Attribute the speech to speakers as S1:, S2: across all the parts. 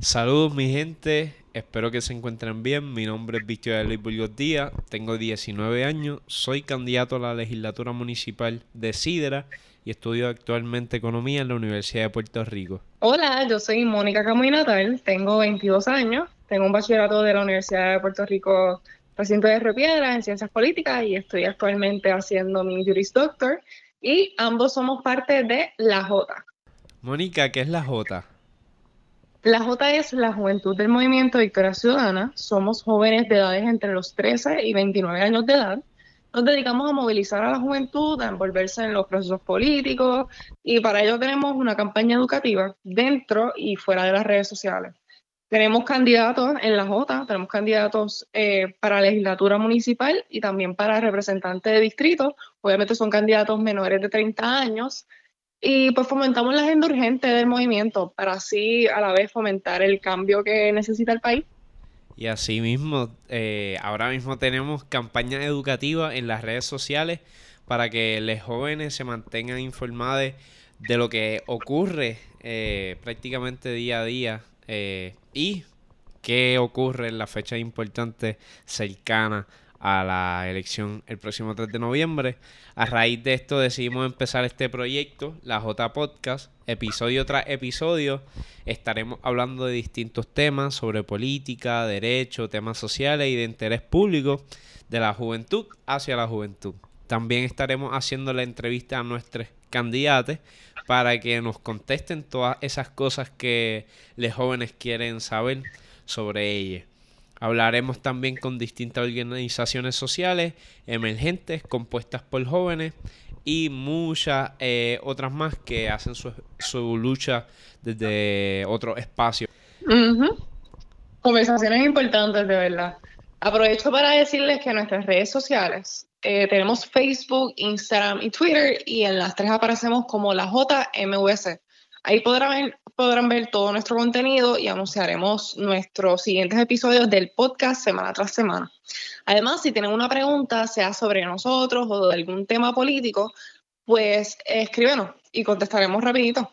S1: Saludos mi gente, espero que se encuentren bien. Mi nombre es Víctor de Burgos Díaz, tengo 19 años, soy candidato a la legislatura municipal de Sidra y estudio actualmente economía en la Universidad de Puerto Rico.
S2: Hola, yo soy Mónica Camuy Natal, tengo 22 años, tengo un bachillerato de la Universidad de Puerto Rico, recinto de Repiedra en Ciencias Políticas y estoy actualmente haciendo mi Juris Doctor y ambos somos parte de la J.
S1: Mónica, ¿qué es la J?
S2: La J es la Juventud del Movimiento Victoria Ciudadana. Somos jóvenes de edades entre los 13 y 29 años de edad. Nos dedicamos a movilizar a la juventud, a envolverse en los procesos políticos y para ello tenemos una campaña educativa dentro y fuera de las redes sociales. Tenemos candidatos en la J, tenemos candidatos eh, para legislatura municipal y también para representantes de distrito. Obviamente son candidatos menores de 30 años y pues fomentamos la agenda urgente del movimiento para así a la vez fomentar el cambio que necesita el país.
S1: Y así mismo, eh, ahora mismo tenemos campañas educativas en las redes sociales para que los jóvenes se mantengan informados de lo que ocurre eh, prácticamente día a día eh, y qué ocurre en las fechas importantes cercanas a la elección el próximo 3 de noviembre. A raíz de esto decidimos empezar este proyecto, la J Podcast, episodio tras episodio. Estaremos hablando de distintos temas sobre política, derecho, temas sociales y de interés público de la juventud hacia la juventud. También estaremos haciendo la entrevista a nuestros candidatos para que nos contesten todas esas cosas que los jóvenes quieren saber sobre ellas. Hablaremos también con distintas organizaciones sociales emergentes compuestas por jóvenes y muchas eh, otras más que hacen su, lucha desde otro espacio.
S2: Conversaciones importantes, de verdad. Aprovecho para decirles que nuestras redes sociales eh, tenemos Facebook, Instagram y Twitter y en las tres aparecemos como la JMVC. Ahí podrán ver, podrán ver todo nuestro contenido y anunciaremos nuestros siguientes episodios del podcast semana tras semana. Además, si tienen una pregunta, sea sobre nosotros o de algún tema político, pues escríbenos y contestaremos rapidito.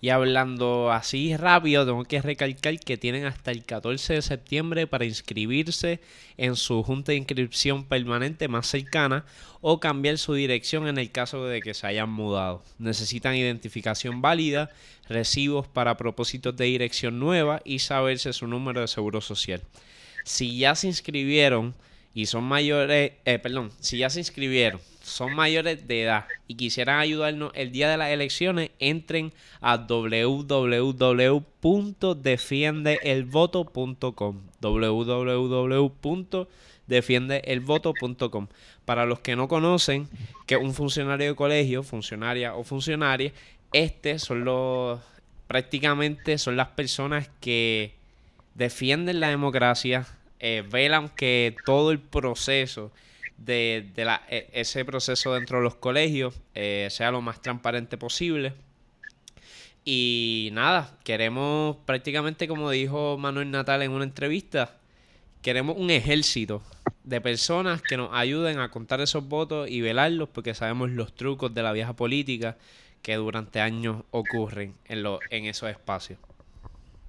S1: Y hablando así rápido, tengo que recalcar que tienen hasta el 14 de septiembre para inscribirse en su junta de inscripción permanente más cercana o cambiar su dirección en el caso de que se hayan mudado. Necesitan identificación válida, recibos para propósitos de dirección nueva y saberse su número de seguro social. Si ya se inscribieron y son mayores, eh, perdón, si ya se inscribieron son mayores de edad y quisieran ayudarnos el día de las elecciones, entren a www.defiendeelvoto.com www.defiendeelvoto.com Para los que no conocen que un funcionario de colegio, funcionaria o funcionaria, este son los prácticamente son las personas que defienden la democracia, eh, velan que todo el proceso de, la, e, ese proceso dentro de los colegios eh, sea lo más transparente posible. Y nada, queremos prácticamente como dijo Manuel Natal en una entrevista, queremos un ejército de personas que nos ayuden a contar esos votos y velarlos porque sabemos los trucos de la vieja política que durante años ocurren en, lo, en esos espacios.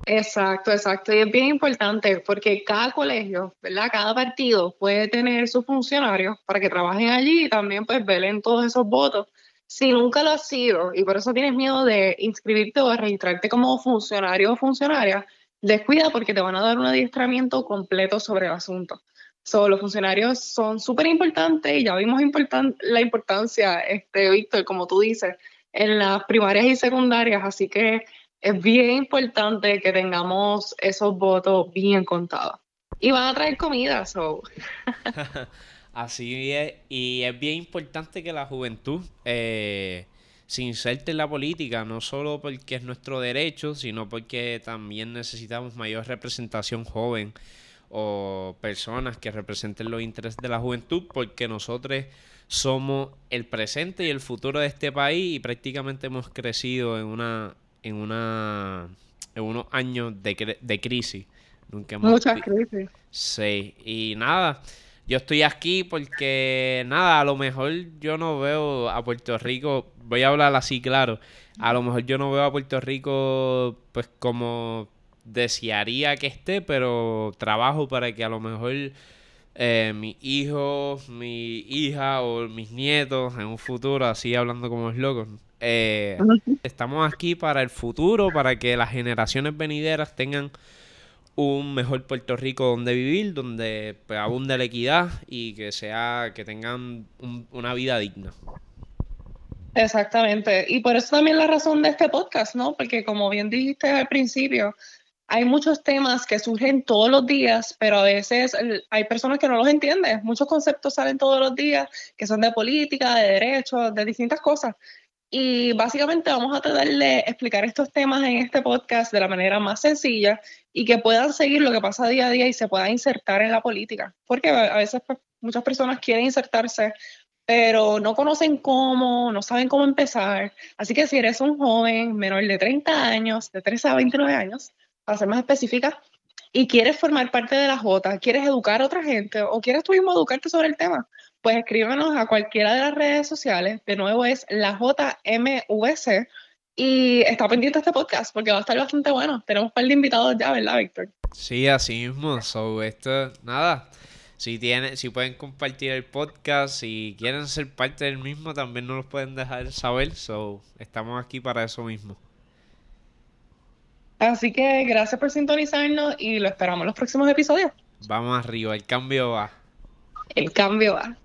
S2: Exacto, exacto. Y es bien importante porque cada colegio, ¿verdad? Cada partido puede tener sus funcionarios para que trabajen allí y también pues velen todos esos votos. Si nunca lo has sido y por eso tienes miedo de inscribirte o de registrarte como funcionario o funcionaria, descuida porque te van a dar un adiestramiento completo sobre el asunto. So, los funcionarios son súper importantes y ya vimos la importancia, este, Víctor, como tú dices, en las primarias y secundarias, así que es bien importante que tengamos esos votos bien contados. Y van a traer comida, so.
S1: Así es, y es bien importante que la juventud eh, se inserte en la política, no solo porque es nuestro derecho, sino porque también necesitamos mayor representación joven o personas que representen los intereses de la juventud, porque nosotros somos el presente y el futuro de este país y prácticamente hemos crecido en una en una en unos años de, de crisis.
S2: Nunca Muchas crisis.
S1: Sí, y nada, yo estoy aquí porque nada, a lo mejor yo no veo a Puerto Rico, voy a hablar así claro, a lo mejor yo no veo a Puerto Rico pues como desearía que esté, pero trabajo para que a lo mejor eh, mis hijos, mi hija o mis nietos en un futuro, así hablando como los locos, eh, estamos aquí para el futuro, para que las generaciones venideras tengan un mejor Puerto Rico donde vivir, donde pues, abunde la equidad y que sea que tengan una vida digna.
S2: Exactamente. Y por eso también la razón de este podcast, ¿no? Porque como bien dijiste al principio, hay muchos temas que surgen todos los días, pero a veces hay personas que no los entienden. Muchos conceptos salen todos los días que son de política, de derechos, de distintas cosas. Y básicamente vamos a tratar de explicar estos temas en este podcast de la manera más sencilla y que puedan seguir lo que pasa día a día y se puedan insertar en la política. Porque a veces pues, muchas personas quieren insertarse, pero no conocen cómo, no saben cómo empezar. Así que si eres un joven menor de 30 años, de 13 a 29 años, para ser más específica, y quieres formar parte de la J, quieres educar a otra gente o quieres tú mismo educarte sobre el tema, pues escríbenos a cualquiera de las redes sociales. De nuevo es la JMUS y está pendiente este podcast porque va a estar bastante bueno. Tenemos un par de invitados ya, ¿verdad, Víctor?
S1: Sí, así mismo. So, esto, nada. Si, tienen, si pueden compartir el podcast, si quieren ser parte del mismo, también nos lo pueden dejar saber. So, estamos aquí para eso mismo.
S2: Así que gracias por sintonizarnos y lo esperamos en los próximos episodios.
S1: Vamos arriba, el cambio va.
S2: El cambio va.